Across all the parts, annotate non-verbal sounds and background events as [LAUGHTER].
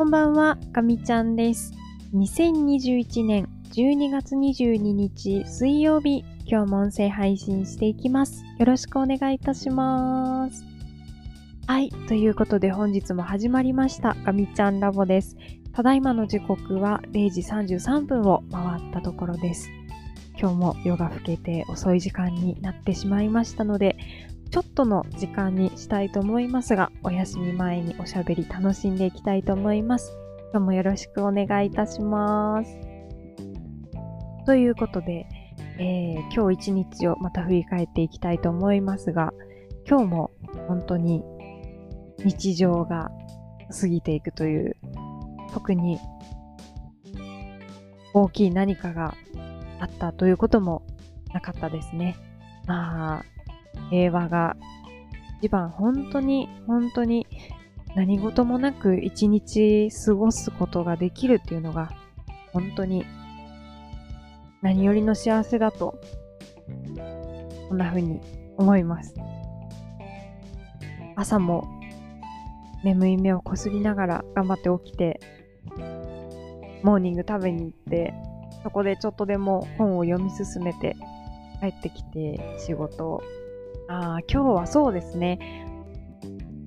こんばんは、かみちゃんです。2021年12月22日水曜日、今日も音声配信していきます。よろしくお願いいたします。はい、ということで本日も始まりました、かみちゃんラボです。ただいまの時刻は0時33分を回ったところです。今日も夜が更けて遅い時間になってしまいましたので、ちょっとの時間にしたいと思いますが、お休み前におしゃべり楽しんでいきたいと思います。今日もよろしくお願いいたします。ということで、えー今日一日をまた振り返っていきたいと思いますが、今日も本当に日常が過ぎていくという、特に大きい何かがあったということもなかったですね。まあ、平和が一番本当に本当に何事もなく一日過ごすことができるっていうのが本当に何よりの幸せだとこんな風に思います。朝も眠い目をこすりながら頑張って起きてモーニング食べに行ってそこでちょっとでも本を読み進めて帰ってきて仕事をあ、今日はそうですね。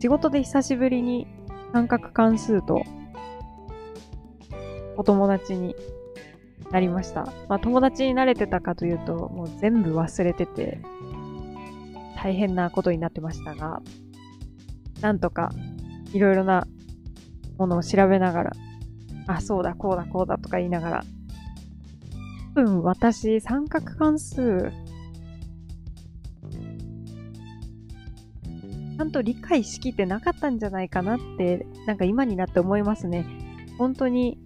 仕事で久しぶりに三角関数とお友達になりました。まあ友達になれてたかというと、もう全部忘れてて、大変なことになってましたが、なんとかいろいろなものを調べながら、あ、そうだ、こうだ、こうだとか言いながら、多分私三角関数ちゃんと理解しきってなかったんじゃないかなって、なんか今になって思いますね。本当に、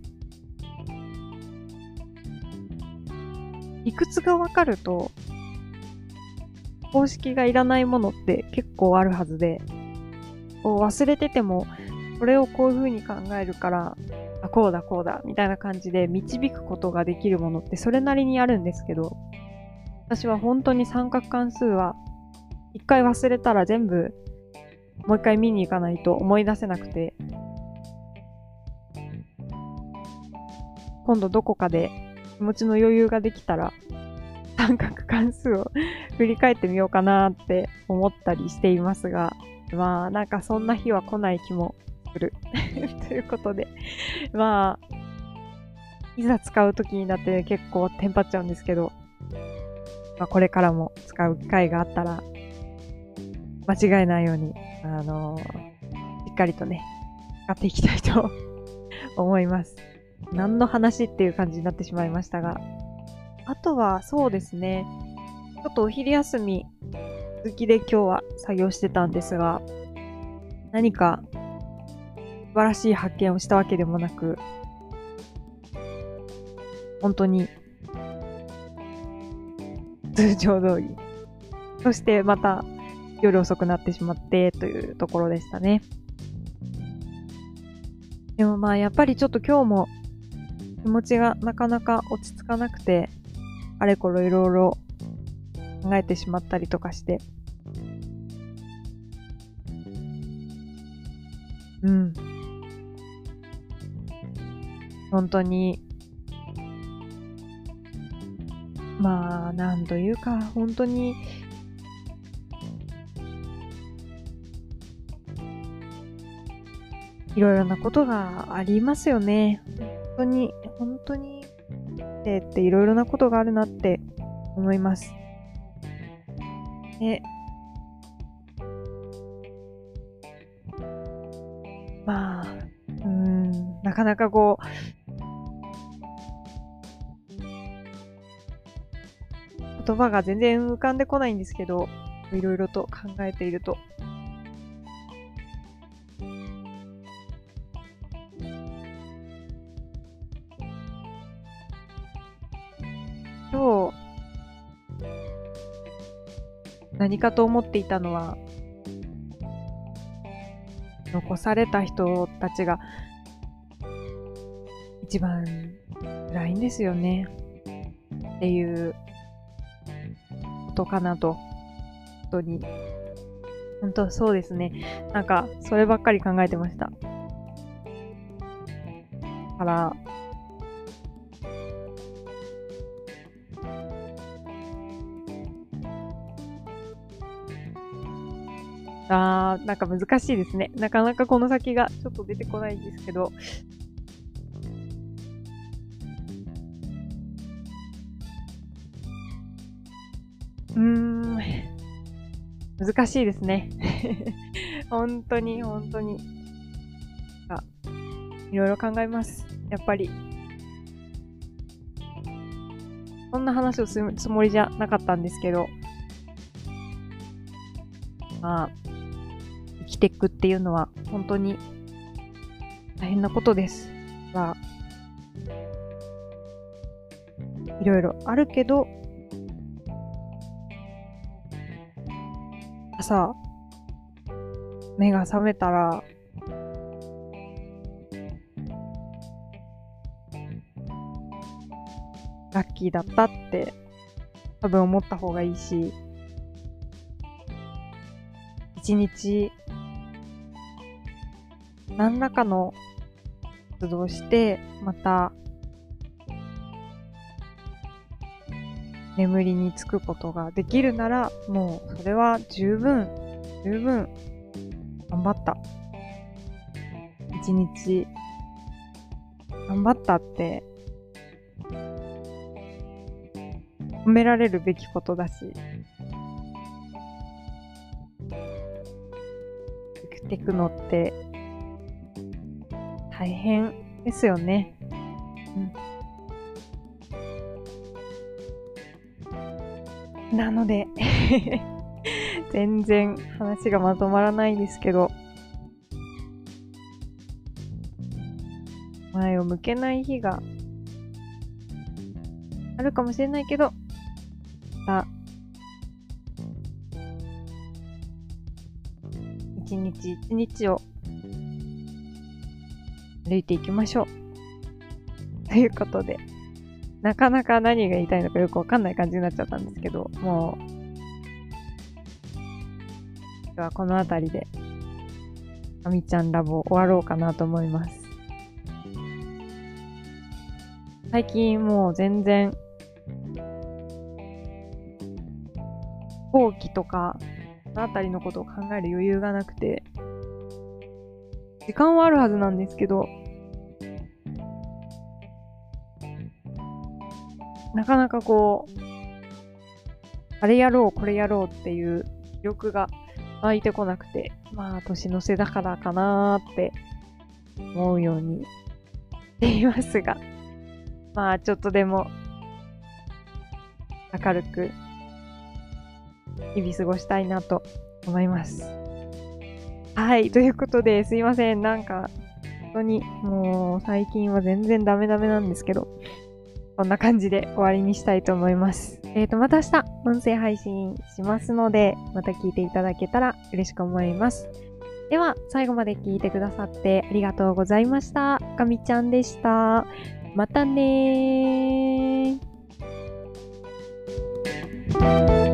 理屈がわかると、公式がいらないものって結構あるはずで、こう忘れてても、これをこういう風に考えるから、あ、こうだこうだ、みたいな感じで導くことができるものってそれなりにあるんですけど、私は本当に三角関数は、一回忘れたら全部もう一回見に行かないと思い出せなくて、今度どこかで気持ちの余裕ができたら、三角関数を振り返ってみようかなって思ったりしていますが、まあなんかそんな日は来ない気もする。[LAUGHS] ということで、まあ、いざ使う時になって結構テンパっちゃうんですけど、まあこれからも使う機会があったら、間違えないようにあのしっかりとね、使っていきたいと [LAUGHS] 思います。何の話っていう感じになってしまいましたが。あとは、そうですね。ちょっとお昼休み、続きで今日は作業してたんですが、何か素晴らしい発見をしたわけでもなく、本当に通常通り。そしてまた夜遅くなってしまってというところでしたね。でもまあやっぱりちょっと今日も気持ちがなかなか落ち着かなくて、あれこれいろいろ考えてしまったりとかして。うん。本当に、まあ、なんというか、本当に、いろいろなことがありますよね。本当に、本当に、えっていろいろなことがあるなって思います。で、まあ、うん、なかなかこう、言葉が全然浮かんでこないんですけど、いろいろと考えていると。何かと思っていたのは、残された人たちが一番辛いんですよね。っていうことかなと。本当に。本当そうですね。なんか、そればっかり考えてました。から、あー、なんか難しいですね。なかなかこの先がちょっと出てこないんですけど。うーん、難しいですね。[LAUGHS] 本当に、本当に。あ、いろいろ考えます。やっぱり。そんな話をするつもりじゃなかったんですけど、まあ、きていくっていうのは本当に大変なことです。まあ、いろいろあるけど、朝、目が覚めたら、ラッキーだったって多分思った方がいいし、一日何らかの活動して、また眠りにつくことができるなら、もうそれは十分、十分頑張った。一日頑張ったって褒められるべきことだし、生きていくのって大変ですよね。うん。なので [LAUGHS] 全然話がまとまらないですけど、前を向けない日があるかもしれないけど、また、一日一日を歩いていきましょう。ということで、なかなか何が言いたいのかよくわかんない感じになっちゃったんですけど、もう、今日はこの辺りで、あみちゃんラボ終わろうかなと思います。最近もう全然、後期とか、そのあたりのことを考える余裕がなくて、時間はあるはずなんですけど、なかなかこう、あれやろう、これやろうっていう記録が湧いてこなくて、まあ、年の瀬だからかなーって思うようにしていますが、まあ、ちょっとでも明るく日々過ごしたいなと思います。はい、ということで、すいません。なんか、本当に、もう、最近は全然ダメダメなんですけど、こんな感じで終わりにしたいと思います。えっ、ー、と、また明日、音声配信しますので、また聞いていただけたら嬉しく思います。では、最後まで聞いてくださってありがとうございました。かみちゃんでした。またねー。